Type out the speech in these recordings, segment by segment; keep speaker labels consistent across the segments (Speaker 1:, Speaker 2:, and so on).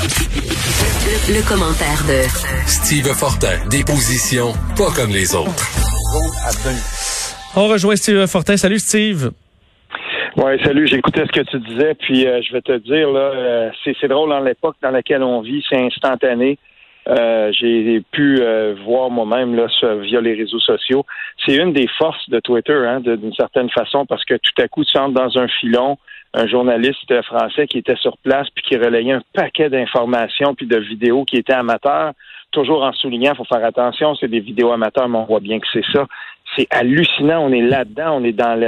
Speaker 1: Le, commentaire de
Speaker 2: Steve Fortin, des positions pas comme les autres.
Speaker 3: On rejoint Steve Fortin. Salut Steve.
Speaker 4: Oui, salut. J'écoutais ce que tu disais, puis euh, je vais te dire là, euh, c'est drôle dans l'époque dans laquelle on vit, c'est instantané. Euh, j'ai pu voir moi-même là via les réseaux sociaux. C'est une des forces de Twitter, hein, d'une certaine façon, parce que tout à coup, tu entres dans un filon, un journaliste français qui était sur place puis qui relayait un paquet d'informations puis de vidéos qui étaient amateurs, toujours en soulignant, il faut faire attention, c'est des vidéos amateurs, mais on voit bien que c'est ça. C'est hallucinant, on est là-dedans, on est dans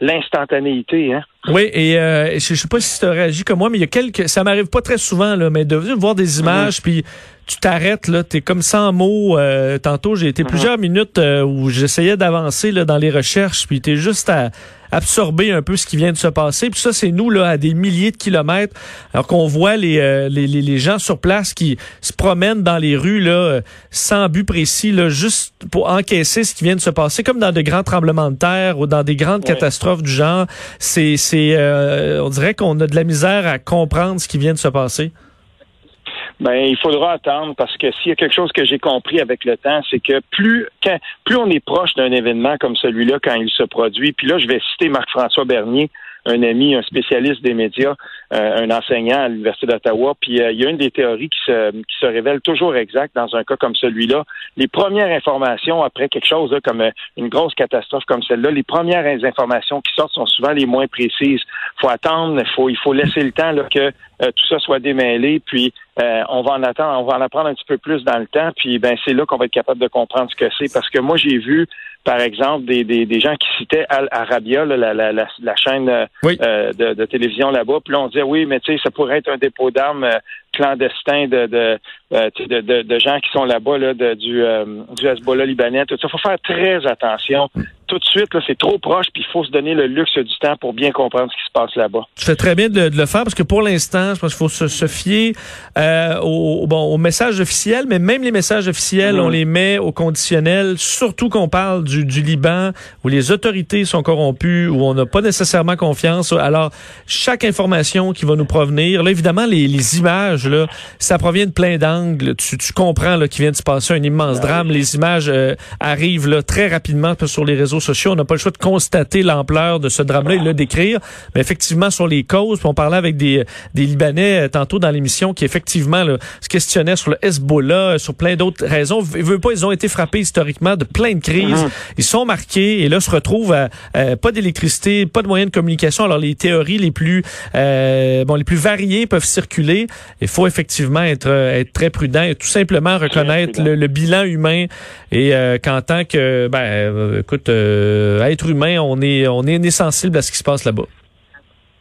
Speaker 4: l'instantanéité. Hein?
Speaker 3: Oui, et euh, je, sais pas si tu as réagi comme moi, mais il y a quelques, ça m'arrive pas très souvent là, mais de voir des mm-hmm. images puis tu t'arrêtes là, t'es comme sans mots. Euh, tantôt, j'ai été mm-hmm. plusieurs minutes euh, où j'essayais d'avancer là dans les recherches, puis t'es juste à absorber un peu ce qui vient de se passer. Puis ça, c'est nous, là, à des milliers de kilomètres, alors qu'on voit les, euh, les, les, gens sur place qui se promènent dans les rues, là, euh, sans but précis, là, juste pour encaisser ce qui vient de se passer, comme dans de grands tremblements de terre ou dans des grandes catastrophes du genre. C'est, c'est, euh, on dirait qu'on a de la misère à comprendre ce qui vient de se passer.
Speaker 4: Ben, il faudra attendre parce que s'il y a quelque chose que j'ai compris avec le temps, c'est que plus, plus on est proche d'un événement comme celui-là quand il se produit, puis là, je vais citer Marc-François Bernier, un ami, un spécialiste des médias, euh, un enseignant à l'Université d'Ottawa. Puis euh, il y a une des théories qui se, qui se révèle toujours exacte dans un cas comme celui-là. Les premières informations après quelque chose comme euh, une grosse catastrophe comme celle-là, les premières informations qui sortent sont souvent les moins précises. Faut attendre, faut, il faut laisser le temps là, que tout ça soit démêlé, puis on va en attendre, on va en apprendre un petit peu plus dans le temps, puis ben c'est là qu'on va être capable de comprendre ce que c'est. Parce que moi, j'ai vu, par exemple, des, des, des gens qui citaient Al Arabia, la, la, la, chaîne de, de, télévision là-bas, puis là, on dit oui, mais tu sais, ça pourrait être un dépôt d'armes euh, clandestin de de, euh, de, de, de, gens qui sont là-bas là, de, du, euh, du Hezbollah libanais. Tout ça, faut faire très attention. Tout de suite, là, c'est trop proche, puis il faut se donner le luxe du temps pour bien comprendre ce qui se passe là-bas.
Speaker 3: Tu fais très bien de, le faire parce que pour l'instant, je pense qu'il faut se, fier euh, au, bon, aux messages officiels, mais même les messages officiels, on les met au conditionnel, surtout qu'on parle du, du Liban, où les autorités sont corrompues, où on n'a pas nécessairement confiance. Alors, chaque information qui va nous provenir, là, évidemment, les, les images, là, ça provient de plein d'angles. Tu, tu comprends qu'il vient de se passer un immense ah drame. Les images euh, arrivent là, très rapidement sur les réseaux sociaux. On n'a pas le choix de constater l'ampleur de ce drame-là et le décrire. Mais effectivement, sur les causes, on parlait avec des, des Libanais euh, tantôt dans l'émission qui effectivement là, se questionnaient sur le Hezbollah, sur plein d'autres raisons. Ils veulent pas, ils ont été frappés historiquement de plein de crises. Mm-hmm. Ils sont marqués et là se retrouvent à, pas d'électricité, pas de moyens de communication. Alors les théories les plus euh, bon les plus variées peuvent circuler. Il faut effectivement être, euh, être très prudent et tout simplement reconnaître le, bilan humain et euh, qu'en tant que, ben, euh, écoute, être humain, on est, on est sensible à ce qui se passe là-bas.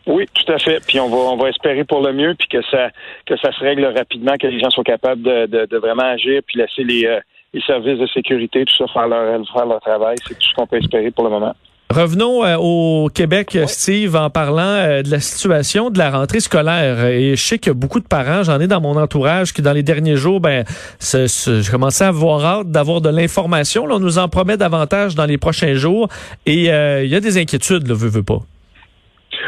Speaker 4: Oui, tout à fait. Puis on va, on va espérer pour le mieux, puis que ça, que ça se règle rapidement, que les gens soient capables de, de, vraiment agir, puis laisser les, les services de sécurité, tout ça, faire leur, faire leur travail. C'est tout ce qu'on peut espérer pour le moment.
Speaker 3: Revenons euh, au Québec, Steve, en parlant euh, de la situation de la rentrée scolaire. Et je sais qu'il y a beaucoup de parents, j'en ai dans mon entourage, qui dans les derniers jours, ben, je commençais à avoir hâte d'avoir de l'information. On nous en promet davantage dans les prochains jours. Et euh, il y a des inquiétudes, le veut, veut pas.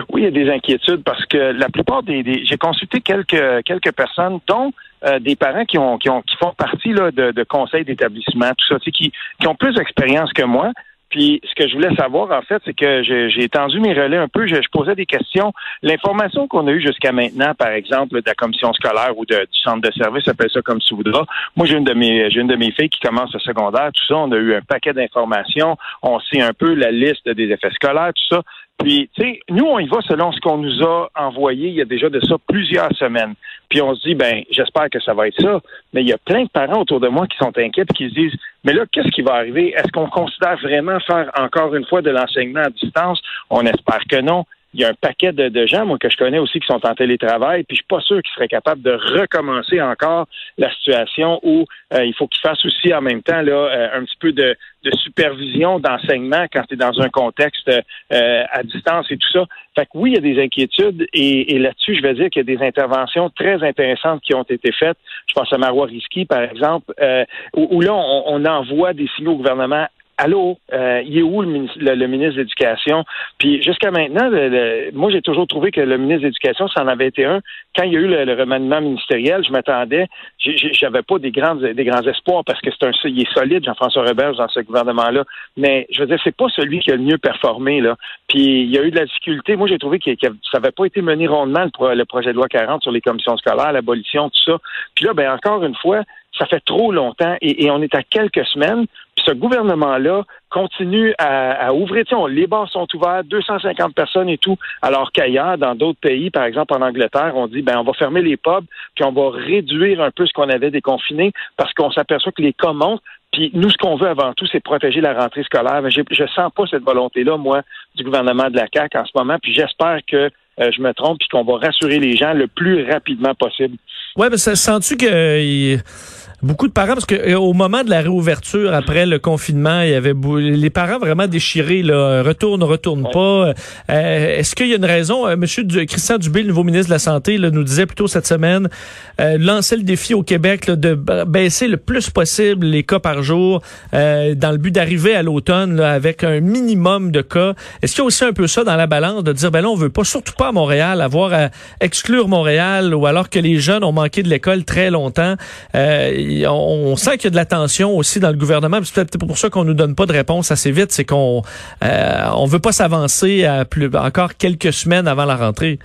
Speaker 4: Oui, il y a des inquiétudes parce que la plupart des, j'ai consulté quelques quelques personnes, dont des parents qui ont qui ont qui font partie là, de, de conseils d'établissement, tout ça, qui, qui ont plus d'expérience que moi, puis ce que je voulais savoir, en fait, c'est que j'ai tendu mes relais un peu. Je, posais des questions. L'information qu'on a eue jusqu'à maintenant, par exemple, de la commission scolaire ou du centre de service, appelle ça comme tu voudras. Moi, j'ai une de mes j'ai une de mes filles qui commence le secondaire, tout ça. On a eu un paquet d'informations. On sait un peu la liste des effets scolaires, tout ça. Puis, tu sais, nous, on y va selon ce qu'on nous a envoyé il y a déjà de ça plusieurs semaines. Puis on se dit, ben, j'espère que ça va être ça. Mais il y a plein de parents autour de moi qui sont inquiets et qui se disent, mais là, qu'est-ce qui va arriver? Est-ce qu'on considère vraiment faire encore une fois de l'enseignement à distance? On espère que non il y a un paquet de, gens, moi, que je connais aussi, qui sont en télétravail, puis je suis pas sûr qu'ils seraient capables de recommencer encore la situation où euh, il faut qu'ils fassent aussi en même temps là euh, un petit peu de, supervision d'enseignement quand tu es dans un contexte euh, à distance et tout ça. Fait que oui, il y a des inquiétudes et, là-dessus, je vais dire qu'il y a des interventions très intéressantes qui ont été faites. Je pense à Marois Risky, par exemple, où, là, on, on envoie des signaux au gouvernement allô, euh, il est où le, ministre, le, ministre de l'Éducation? Puis jusqu'à maintenant, moi j'ai toujours trouvé que le ministre de l'Éducation, ça en avait été un. Quand il y a eu le, remaniement ministériel, je m'attendais, j'avais pas des grands des grands espoirs parce que c'est un il est solide, Jean-François Roberge, dans ce gouvernement-là. Mais je veux dire, c'est pas celui qui a le mieux performé, là. Puis il y a eu de la difficulté. Moi, j'ai trouvé que, ça n'avait pas été mené rondement le, projet de loi 40 sur les commissions scolaires, l'abolition, tout ça. Puis là, ben encore une fois, ça fait trop longtemps et, on est à quelques semaines. Puis ce gouvernement-là continue à, ouvrir. Tiens, les bars sont ouverts, 250 personnes et tout, alors qu'ailleurs, dans d'autres pays, par exemple en Angleterre, on dit ben on va fermer les pubs, puis on va réduire un peu ce qu'on avait déconfiné parce qu'on s'aperçoit que les cas montent. Puis nous, ce qu'on veut avant tout, c'est protéger la rentrée scolaire. Mais je ne sens pas cette volonté-là, moi, du gouvernement de la CAQ en ce moment. Puis j'espère que euh, je me trompe, puis qu'on va rassurer les gens le plus rapidement possible.
Speaker 3: Ouais, mais ça sens-tu que beaucoup de parents, parce que euh, au moment de la réouverture après le confinement, il y avait les parents vraiment déchirés, là, retourne, retourne pas. Euh, est-ce qu'il y a une raison? Euh, Monsieur Christian Dubé, le nouveau ministre de la Santé, là, nous disait plutôt cette semaine, lancer le défi au Québec de baisser le plus possible les cas par jour dans le but d'arriver à l'automne avec un minimum de cas. Est-ce qu'il y a aussi un peu ça dans la balance de dire, ben là, on veut pas, surtout pas à Montréal, avoir à exclure Montréal ou alors que les jeunes ont manqué de l'école très longtemps on, sent qu'il y a de la tension aussi dans le gouvernement. C'est peut-être pour ça qu'on nous donne pas de réponse assez vite, c'est qu'on euh, on veut pas s'avancer encore quelques semaines avant la rentrée.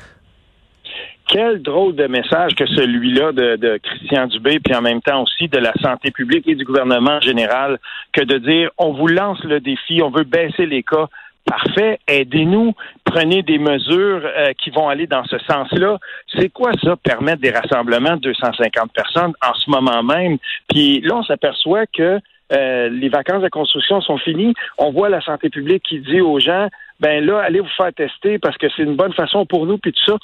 Speaker 4: Quel drôle de message que celui-là de, Christian Dubé, puis en même temps aussi de la santé publique et du gouvernement en général, que de dire on vous lance le défi, on veut baisser les cas Parfait, aidez-nous, prenez des mesures euh, qui vont aller dans ce sens-là. C'est quoi ça, permettre des rassemblements de 250 personnes en ce moment même? Puis là, on s'aperçoit que euh, les vacances de construction sont finies. On voit la santé publique qui dit aux gens, ben là, allez vous faire tester parce que c'est une bonne façon pour nous, puis tout ça.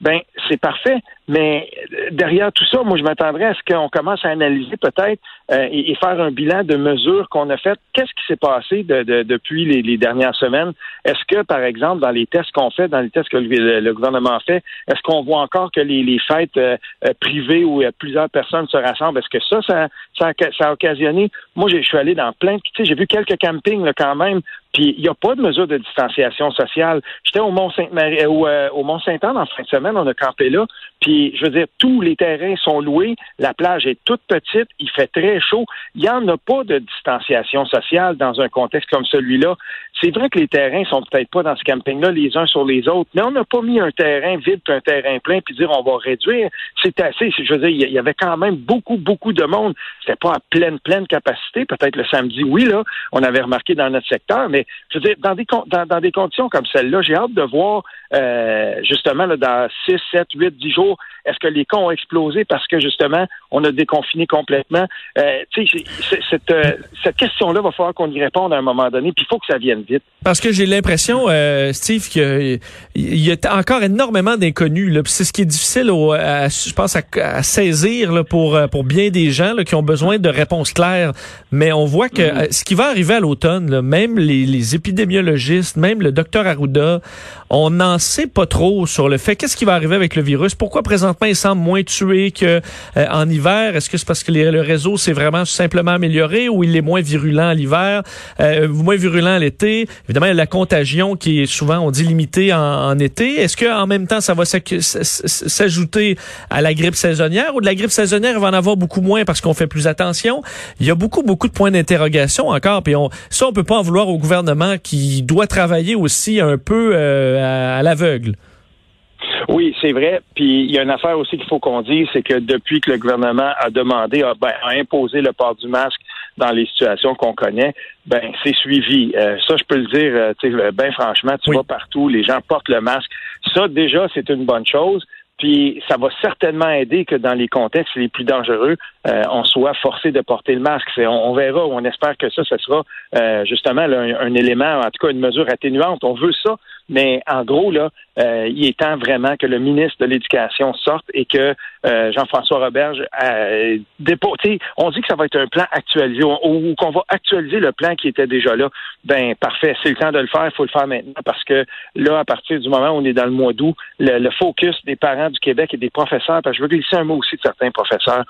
Speaker 4: Ben, c'est parfait. Mais euh, derrière tout ça, moi, je m'attendrais à ce qu'on commence à analyser peut-être euh, et, faire un bilan de mesures qu'on a faites. Qu'est-ce qui s'est passé depuis les, dernières semaines? Est-ce que, par exemple, dans les tests qu'on fait, dans les tests que le, gouvernement fait, est-ce qu'on voit encore que les, fêtes euh, privées où plusieurs personnes se rassemblent, est-ce que ça, ça, ça, a occasionné? Moi, je suis allé dans plein de... Tu sais, j'ai vu quelques campings là, quand même, puis il n'y a pas de mesure de distanciation sociale. J'étais au Mont-Saint-Marie, au, au Mont-Saint-Anne en fin de semaine, on a campé là, puis je veux dire, tous les terrains sont loués, la plage est toute petite, il fait très chaud. Il n'y en a pas de distanciation sociale dans un contexte comme celui-là. C'est vrai que les terrains sont peut-être pas dans ce camping-là les uns sur les autres, mais on n'a pas mis un terrain vide un terrain plein puis dire on va réduire. C'est assez, je veux dire, il y avait quand même beaucoup, beaucoup de monde. C'était pas à pleine, pleine capacité. Peut-être le samedi, oui, là, on avait remarqué dans notre secteur, mais je veux dire, dans des, dans, des conditions comme celle-là, j'ai hâte de voir euh, justement là, dans 6, 7, 8, 10 jours, est-ce que les cas ont explosé parce que justement, on a déconfiné complètement? Euh, cette, euh, cette question-là, va falloir qu'on y réponde à un moment donné, puis il faut que ça vienne vite.
Speaker 3: Parce que j'ai l'impression, euh, Steve, qu'il y, a encore énormément d'inconnus. C'est ce qui est difficile, au, je pense, à, saisir là, pour, pour bien des gens là, qui ont besoin de réponses claires. Mais on voit que mm-hmm. ce qui va arriver à l'automne, même les, les épidémiologistes, même le docteur Arruda, on n'en sait pas trop sur le fait qu'est-ce qui va arriver avec le virus. Pourquoi présentement il semble moins tué que euh, Est-ce que c'est parce que le réseau s'est vraiment simplement amélioré ou il est moins virulent l'hiver, euh, moins virulent l'été? Évidemment, il y a la contagion qui est souvent on dit limitée en, été. Est-ce que en même temps ça va s'ajouter à la grippe saisonnière ou de la grippe saisonnière il va en avoir beaucoup moins parce qu'on fait plus attention? Il y a beaucoup beaucoup de points d'interrogation encore. Puis on, ça on peut pas en vouloir au gouvernement qui doit travailler aussi un peu euh, à l'aveugle.
Speaker 4: Oui, c'est vrai. Puis il y a une affaire aussi qu'il faut qu'on dise, c'est que depuis que le gouvernement a demandé, a, ben, imposé le port du masque dans les situations qu'on connaît, ben c'est suivi. Euh, ça, je peux le dire, euh, tu sais, ben franchement, tu vas partout, les gens portent le masque. Ça, déjà, c'est une bonne chose. Puis ça va certainement aider que dans les contextes les plus dangereux, euh, on soit forcé de porter le masque. On, on, verra, on espère que ça, ce sera justement un, élément, en tout cas une mesure atténuante. On veut ça, mais en gros, là, euh, il est temps vraiment que le ministre de l'Éducation sorte et que euh, Jean-François Roberge euh, dépose. On dit que ça va être un plan actualisé ou, qu'on va actualiser le plan qui était déjà là. Ben parfait, c'est le temps de le faire, il faut le faire maintenant parce que là, à partir du moment où on est dans le mois d'août, le, focus des parents du Québec et des professeurs, parce que je veux glisser un mot aussi de certains professeurs.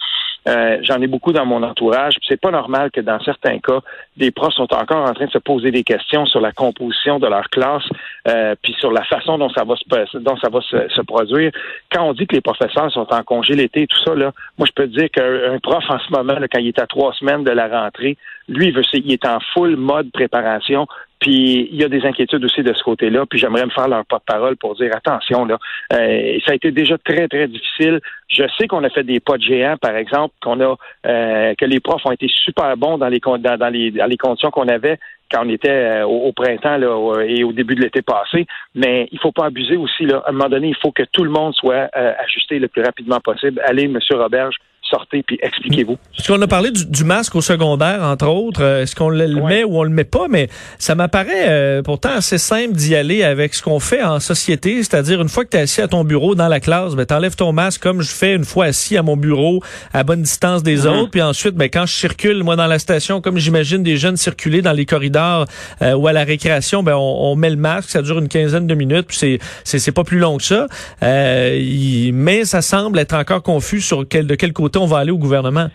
Speaker 4: Euh, j'en ai beaucoup dans mon entourage. C'est pas normal que dans certains cas, des profs sont encore en train de se poser des questions sur la composition de leur classe, euh, puis sur la façon dont ça va se dont ça va se, produire. Quand on dit que les professeurs sont en congé l'été, tout ça, là, moi je peux te dire qu'un prof en ce moment, quand il est à trois semaines de la rentrée, lui, il, veut, il est en full mode préparation. Puis il y a des inquiétudes aussi de ce côté-là. Puis j'aimerais me faire leur porte-parole pour dire attention là. Euh, ça a été déjà très très difficile. Je sais qu'on a fait des pas de géants, par exemple, qu'on a euh, que les profs ont été super bons dans les dans les, dans les conditions qu'on avait quand on était euh, au, printemps là, et au début de l'été passé. Mais il faut pas abuser aussi. Là. À un moment donné, il faut que tout le monde soit ajusté le plus rapidement possible. Allez, Monsieur Roberge, sortez puis expliquez-vous.
Speaker 3: Est-ce qu'on a parlé du, masque au secondaire, entre autres? Euh, est-ce qu'on le, met ou on le met pas? Mais ça m'apparaît euh, pourtant assez simple d'y aller avec ce qu'on fait en société, c'est-à-dire une fois que tu es assis à ton bureau dans la classe, ben, t'enlèves ton masque comme je fais une fois assis à mon bureau à bonne distance des mm-hmm. autres. Puis ensuite, ben, quand je circule, moi, dans la station, comme j'imagine des jeunes circuler dans les corridors euh, ou à la récréation, ben, on, met le masque, ça dure une quinzaine de minutes, puis c'est, pas plus long que ça. mais ça semble être encore confus sur quel, de quel côté on va aller au gouvernement?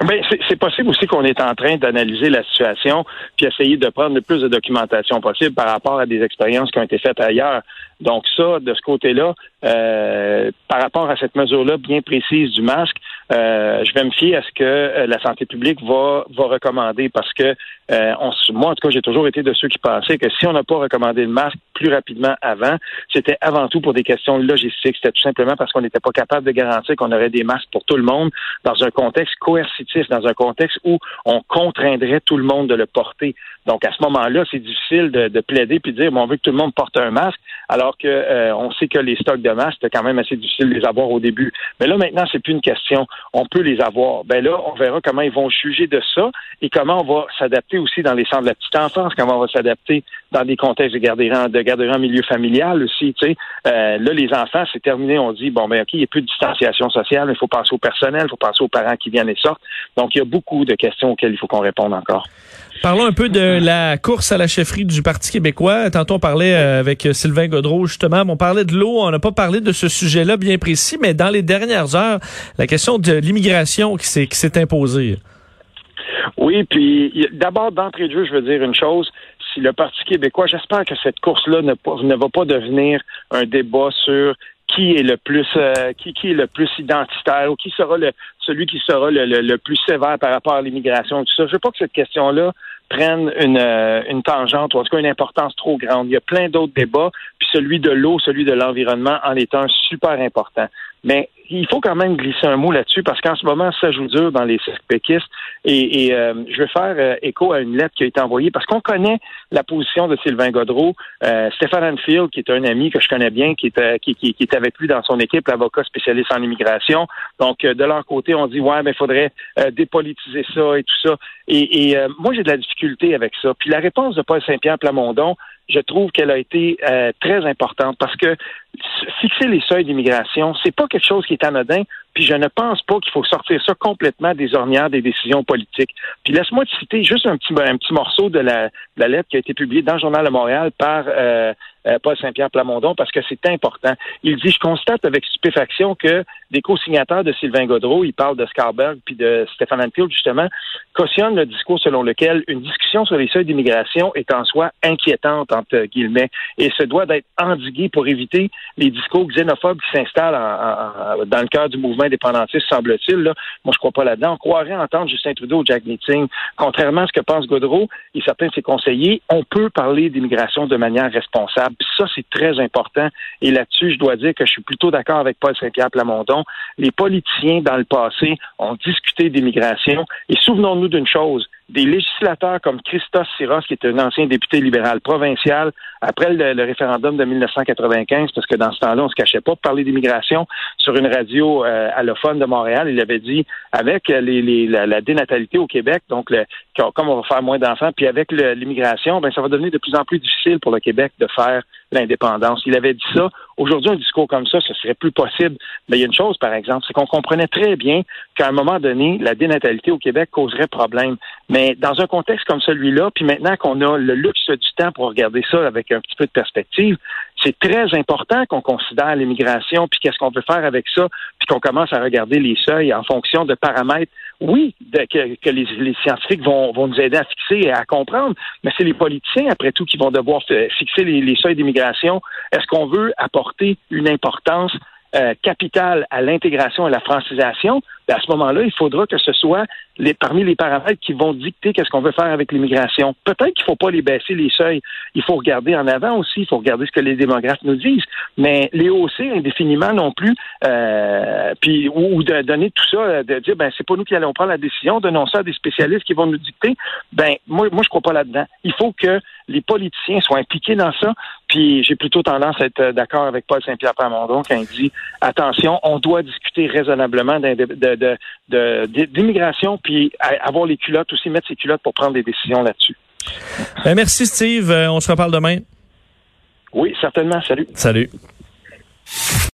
Speaker 4: Ben, c'est possible aussi qu'on est en train d'analyser la situation puis essayer de prendre le plus de documentation possible par rapport à des expériences qui ont été faites ailleurs. Donc ça, de ce côté-là, euh, par rapport à cette mesure-là bien précise du masque, euh, je vais me fier à ce que euh, la santé publique va, va recommander parce que on, moi, en tout cas, j'ai toujours été de ceux qui pensaient que si on n'a pas recommandé le masque plus rapidement avant, c'était avant tout pour des questions logistiques. C'était tout simplement parce qu'on n'était pas capable de garantir qu'on aurait des masques pour tout le monde dans un contexte coercitif, dans un contexte où on contraindrait tout le monde de le porter. Donc, à ce moment-là, c'est difficile de, de, plaider puis de dire, bon, on veut que tout le monde porte un masque, alors que euh, on sait que les stocks de masques, c'était quand même assez difficile de les avoir au début. Mais là, maintenant, c'est plus une question. On peut les avoir. Ben là, on verra comment ils vont juger de ça et comment on va s'adapter aussi dans les centres de la petite enfance, comment on va s'adapter dans des contextes de garderie, de garderie en milieu familial aussi. Tu sais. Euh, là, les enfants, c'est terminé. On dit, bon, ben OK, il n'y a plus de distanciation sociale, il faut penser au personnel, il faut penser aux parents qui viennent et sortent. Donc, il y a beaucoup de questions auxquelles il faut qu'on réponde encore.
Speaker 3: Parlons un peu de la course à la chefferie du Parti québécois. Tantôt, on parlait euh, avec Sylvain Godreau, justement. On parlait de l'eau. On n'a pas parlé de ce sujet-là bien précis, mais dans les dernières heures, la question de l'immigration qui s'est, qui s'est imposée.
Speaker 4: Oui, puis d'abord, d'entrée de jeu, je veux dire une chose. Si le Parti québécois, j'espère que cette course-là ne, ne va pas devenir un débat sur qui est le plus euh, qui, qui est le plus identitaire ou qui sera le celui qui sera le, le, plus sévère par rapport à l'immigration tout ça. Je veux pas que cette question-là prenne une, euh, une tangente ou en tout cas une importance trop grande. Il y a plein d'autres débats, puis celui de l'eau, celui de l'environnement en un super important. Mais il faut quand même glisser un mot là-dessus parce qu'en ce moment, ça joue dur dans les cercles péquistes. Et, et euh, je vais faire euh, écho à une lettre qui a été envoyée parce qu'on connaît la position de Sylvain Godreau. Euh, Stéphane Anfield, qui est un ami que je connais bien, qui est, qui, qui, est avec lui dans son équipe, l'avocat spécialiste en immigration. Donc, de leur côté, on dit, ouais, mais il faudrait dépolitiser ça et tout ça. Et, et moi, j'ai de la difficulté avec ça. Puis la réponse de Paul Saint-Pierre Plamondon, je trouve qu'elle a été euh, très importante parce que fixer les seuils d'immigration, c'est pas quelque chose qui est anodin. Puis je ne pense pas qu'il faut sortir ça complètement des ornières des décisions politiques. Puis laisse-moi te citer juste un petit, un petit morceau de la, lettre qui a été publiée dans le Journal de Montréal par euh, Paul Saint-Pierre Plamondon parce que c'est important. Il dit, je constate avec stupéfaction que des co-signataires de Sylvain Godreau, il parle de Scarberg puis de Stéphane Anfield justement, cautionnent le discours selon lequel une discussion sur les seuils d'immigration est en soi inquiétante, entre guillemets, et se doit d'être endiguée pour éviter les discours xénophobes qui s'installent dans le cœur du mouvement indépendantiste, semble-t-il. Là. Moi, je crois pas là-dedans. On croirait entendre Justin Trudeau ou Jack Meeting. Contrairement à ce que pense Godreau et certains de ses conseillers, on peut parler d'immigration de manière responsable. Ça, c'est très important. Et là-dessus, je dois dire que je suis plutôt d'accord avec Paul Saint-Pierre Plamondon. Les politiciens, dans le passé, ont discuté d'immigration. Et souvenons-nous d'une chose, des législateurs comme Christos Siros, qui était un ancien député libéral provincial, après le, référendum de 1995, parce que dans ce temps-là, on se cachait pas pour parler d'immigration, sur une radio euh, allophone de Montréal, il avait dit, avec les, la, dénatalité au Québec, donc comme on va faire moins d'enfants, puis avec l'immigration, ben ça va devenir de plus en plus difficile pour le Québec de faire l'indépendance. Il avait dit ça. Aujourd'hui, un discours comme ça, ce serait plus possible. Mais il y a une chose, par exemple, c'est qu'on comprenait très bien qu'à un moment donné, la dénatalité au Québec causerait problème. Mais dans un contexte comme celui-là, puis maintenant qu'on a le luxe du temps pour regarder ça avec un petit peu de perspective, c'est très important qu'on considère l'immigration, puis qu'est-ce qu'on veut faire avec ça, puis qu'on commence à regarder les seuils en fonction de paramètres, oui, que, les, scientifiques vont, nous aider à fixer et à comprendre, mais c'est les politiciens, après tout, qui vont devoir fixer les seuils d'immigration. Est-ce qu'on veut apporter une importance euh, capital à l'intégration et à la francisation, à ce moment-là, il faudra que ce soit les, parmi les paramètres qui vont dicter qu'est-ce qu'on veut faire avec l'immigration. Peut-être qu'il ne faut pas les baisser les seuils. Il faut regarder en avant aussi. Il faut regarder ce que les démographes nous disent. Mais les hausser indéfiniment non plus, euh, puis ou, de donner tout ça, de dire ben c'est pas nous qui allons prendre la décision, donnons ça à des spécialistes qui vont nous dicter. Ben moi, moi je crois pas là-dedans. Il faut que les politiciens soient impliqués dans ça. Puis j'ai plutôt tendance à être d'accord avec Paul Saint-Pierre Plamondon quand il dit attention, on doit discuter raisonnablement d'immigration, puis avoir les culottes aussi, mettre ses culottes pour prendre des décisions là-dessus.
Speaker 3: Ben, merci Steve, euh, on se reparle demain.
Speaker 4: Oui, certainement. Salut.
Speaker 3: Salut.